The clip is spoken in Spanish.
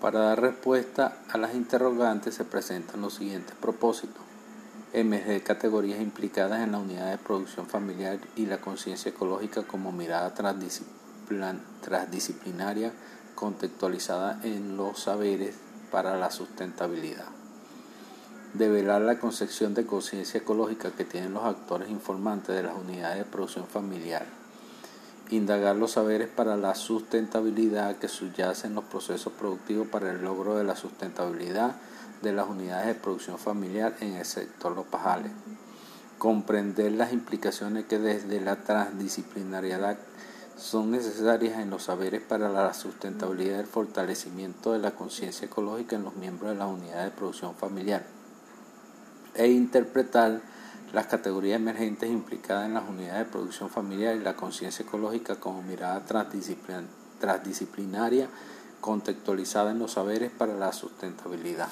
Para dar respuesta a las interrogantes se presentan los siguientes propósitos. Emerger categorías implicadas en la unidad de producción familiar y la conciencia ecológica como mirada transdisciplinaria contextualizada en los saberes para la sustentabilidad. Develar la concepción de conciencia ecológica que tienen los actores informantes de las unidades de producción familiar indagar los saberes para la sustentabilidad que subyacen los procesos productivos para el logro de la sustentabilidad de las unidades de producción familiar en el sector Los Pajales, comprender las implicaciones que desde la transdisciplinariedad son necesarias en los saberes para la sustentabilidad y el fortalecimiento de la conciencia ecológica en los miembros de las unidades de producción familiar e interpretar las categorías emergentes implicadas en las unidades de producción familiar y la conciencia ecológica como mirada transdisciplinaria contextualizada en los saberes para la sustentabilidad.